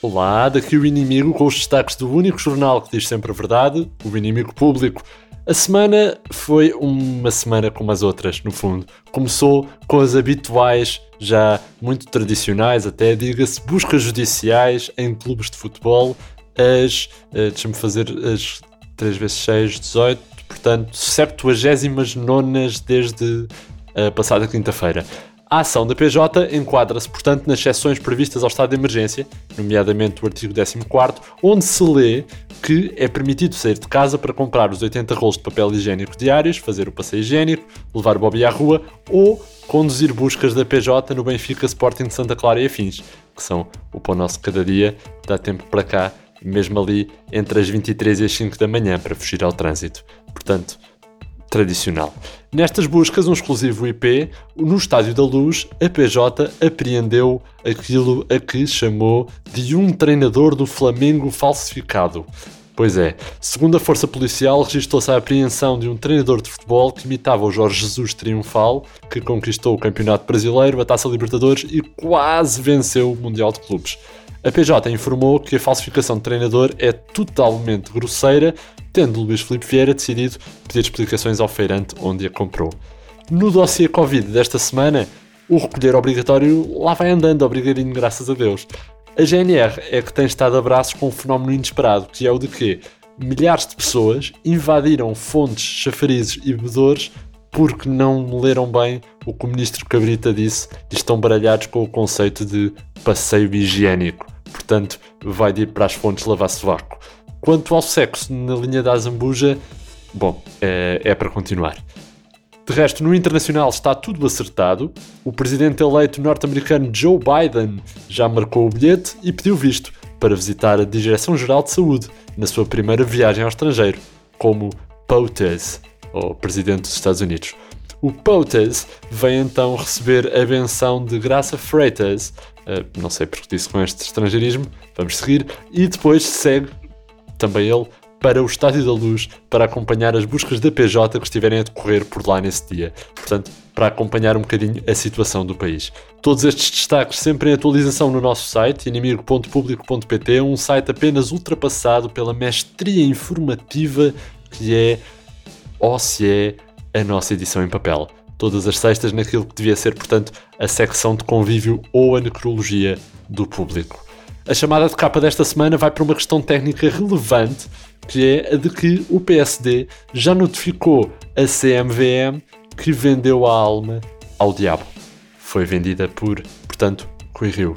Olá, daqui o Inimigo com os destaques do único jornal que diz sempre a verdade, o Inimigo Público. A semana foi uma semana como as outras, no fundo. Começou com as habituais, já muito tradicionais até, diga-se, buscas judiciais em clubes de futebol, as, uh, deixa-me fazer as 3 vezes 6, 18, portanto, 79 desde a passada quinta-feira. A ação da PJ enquadra-se, portanto, nas exceções previstas ao estado de emergência, nomeadamente o artigo 14, onde se lê que é permitido sair de casa para comprar os 80 rolos de papel higiênico diários, fazer o passeio higiênico, levar o Bobby à rua ou conduzir buscas da PJ no Benfica Sporting de Santa Clara e afins, que são o pão nosso cada dia, dá tempo para cá, mesmo ali entre as 23 e as 5 da manhã, para fugir ao trânsito. Portanto, tradicional. Nestas buscas, um exclusivo IP, no Estádio da Luz, a PJ apreendeu aquilo a que chamou de um treinador do Flamengo falsificado. Pois é, segundo a Força Policial, registrou-se a apreensão de um treinador de futebol que imitava o Jorge Jesus triunfal, que conquistou o Campeonato Brasileiro, a Taça Libertadores e quase venceu o Mundial de Clubes. A PJ informou que a falsificação de treinador é totalmente grosseira, tendo Luís Filipe Vieira decidido pedir explicações ao feirante onde a comprou. No dossiê Covid desta semana, o recolher obrigatório lá vai andando, obrigadinho, graças a Deus. A GNR é que tem estado a braços com um fenómeno inesperado, que é o de que milhares de pessoas invadiram fontes, chafarizes e bebedores porque não leram bem o que o ministro Cabrita disse e estão baralhados com o conceito de passeio higiênico. Portanto, vai de ir para as fontes lavar-se vácuo. Quanto ao sexo na linha da Zambuja, bom, é, é para continuar. De resto, no internacional está tudo acertado. O presidente eleito norte-americano Joe Biden já marcou o bilhete e pediu visto para visitar a Direção-Geral de Saúde na sua primeira viagem ao estrangeiro, como POTUS, ou presidente dos Estados Unidos. O POTUS vem então receber a benção de Graça Freitas, uh, não sei porque disse com este estrangeirismo, vamos seguir, e depois segue também ele para o Estádio da Luz para acompanhar as buscas da PJ que estiverem a decorrer por lá nesse dia. Portanto, para acompanhar um bocadinho a situação do país. Todos estes destaques sempre em atualização no nosso site, inimigo.público.pt, um site apenas ultrapassado pela mestria informativa que é ou se é a nossa edição em papel. Todas as sextas naquilo que devia ser, portanto, a secção de convívio ou a necrologia do público. A chamada de capa desta semana vai para uma questão técnica relevante que é a de que o PSD já notificou a CMVM que vendeu a alma ao diabo. Foi vendida por, portanto, Rui Rio.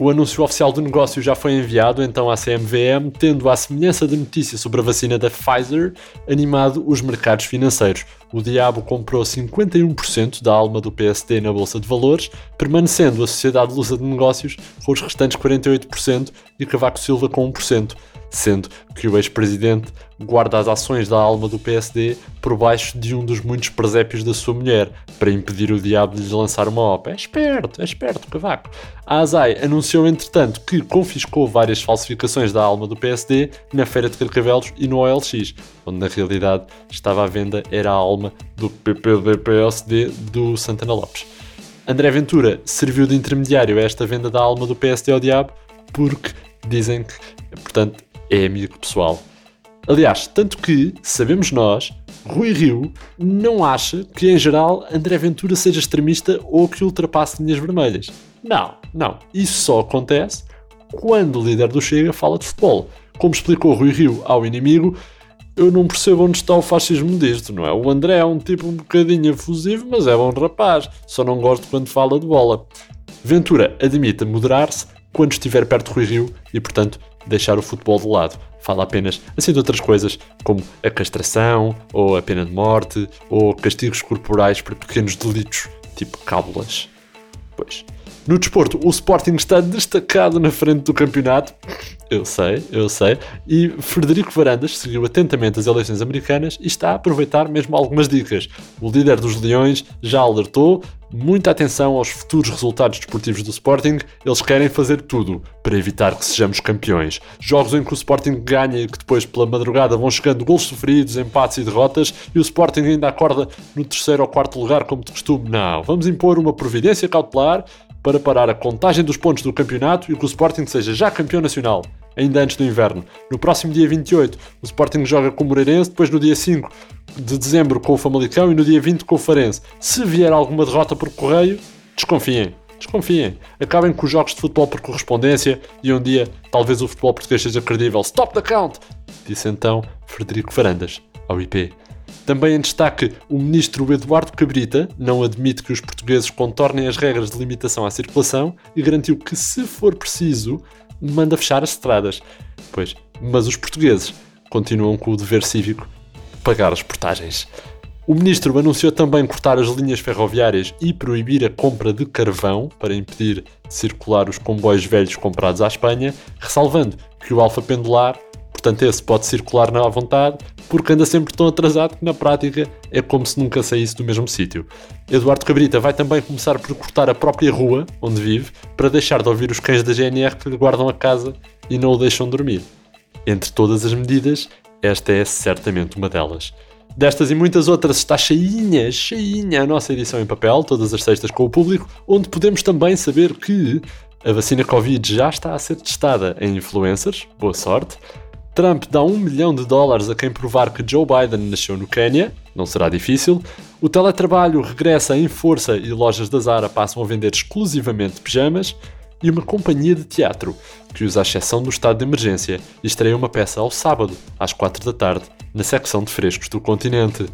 O anúncio oficial do negócio já foi enviado então à CMVM, tendo à semelhança da notícia sobre a vacina da Pfizer animado os mercados financeiros. O Diabo comprou 51% da alma do PSD na Bolsa de Valores, permanecendo a Sociedade Lusa de Negócios com os restantes 48% e Cavaco Silva com 1% sendo que o ex-presidente guarda as ações da alma do PSD por baixo de um dos muitos presépios da sua mulher, para impedir o diabo de lhe lançar uma OPA. É esperto, é esperto, cavaco. A Azai anunciou, entretanto, que confiscou várias falsificações da alma do PSD na Feira de Carcavelos e no OLX, onde na realidade estava à venda era a alma do PPD-PSD do Santana Lopes. André Ventura serviu de intermediário a esta venda da alma do PSD ao diabo porque dizem que, portanto, é amigo pessoal. Aliás, tanto que, sabemos nós, Rui Rio não acha que, em geral, André Ventura seja extremista ou que ultrapasse linhas vermelhas. Não, não. Isso só acontece quando o líder do Chega fala de futebol. Como explicou Rui Rio ao inimigo, eu não percebo onde está o fascismo disto, não é? O André é um tipo um bocadinho efusivo, mas é bom rapaz. Só não gosto quando fala de bola. Ventura admite moderar-se quando estiver perto de Rui Rio e, portanto, deixar o futebol de lado. Fala apenas assim de outras coisas, como a castração, ou a pena de morte, ou castigos corporais para pequenos delitos, tipo cábulas. Pois. No desporto, o Sporting está destacado na frente do campeonato. Eu sei, eu sei. E Frederico Varandas seguiu atentamente as eleições americanas e está a aproveitar mesmo algumas dicas. O líder dos Leões já alertou muita atenção aos futuros resultados desportivos do Sporting. Eles querem fazer tudo para evitar que sejamos campeões. Jogos em que o Sporting ganha e que depois, pela madrugada, vão chegando gols sofridos, empates e derrotas, e o Sporting ainda acorda no terceiro ou quarto lugar, como de costume. Não, vamos impor uma providência cautelar para parar a contagem dos pontos do campeonato e que o Sporting seja já campeão nacional, ainda antes do inverno. No próximo dia 28, o Sporting joga com o Moreirense, depois no dia 5 de dezembro com o Famalicão e no dia 20 com o Farense. Se vier alguma derrota por correio, desconfiem. Desconfiem. Acabem com os jogos de futebol por correspondência e um dia talvez o futebol português seja credível. Stop the count! Disse então Frederico Farandas ao IP. Também em destaque, o ministro Eduardo Cabrita não admite que os portugueses contornem as regras de limitação à circulação e garantiu que, se for preciso, manda fechar as estradas. Pois, mas os portugueses continuam com o dever cívico de pagar as portagens. O ministro anunciou também cortar as linhas ferroviárias e proibir a compra de carvão para impedir de circular os comboios velhos comprados à Espanha, ressalvando que o alfa pendular Portanto, esse pode circular à vontade, porque anda sempre tão atrasado que na prática é como se nunca saísse do mesmo sítio. Eduardo Cabrita vai também começar por cortar a própria rua onde vive para deixar de ouvir os cães da GNR que lhe guardam a casa e não o deixam dormir. Entre todas as medidas, esta é certamente uma delas. Destas e muitas outras está cheinha, cheinha a nossa edição em papel, todas as sextas com o público, onde podemos também saber que a vacina Covid já está a ser testada em influencers, boa sorte, Trump dá um milhão de dólares a quem provar que Joe Biden nasceu no Quênia, não será difícil. O teletrabalho regressa em força e lojas da Zara passam a vender exclusivamente pijamas. E uma companhia de teatro que usa a exceção do estado de emergência estreia uma peça ao sábado, às 4 da tarde, na secção de frescos do continente.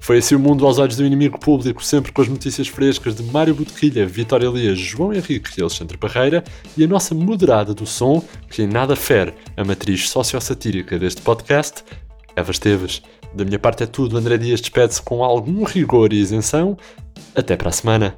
Foi assim o mundo aos olhos do inimigo público, sempre com as notícias frescas de Mário Botequilha, Vitória Elias, João Henrique e Alexandre Barreira e a nossa moderada do som, que em nada fere a matriz sociossatírica deste podcast, Eva Esteves. Da minha parte é tudo, André Dias despede-se com algum rigor e isenção. Até para a semana.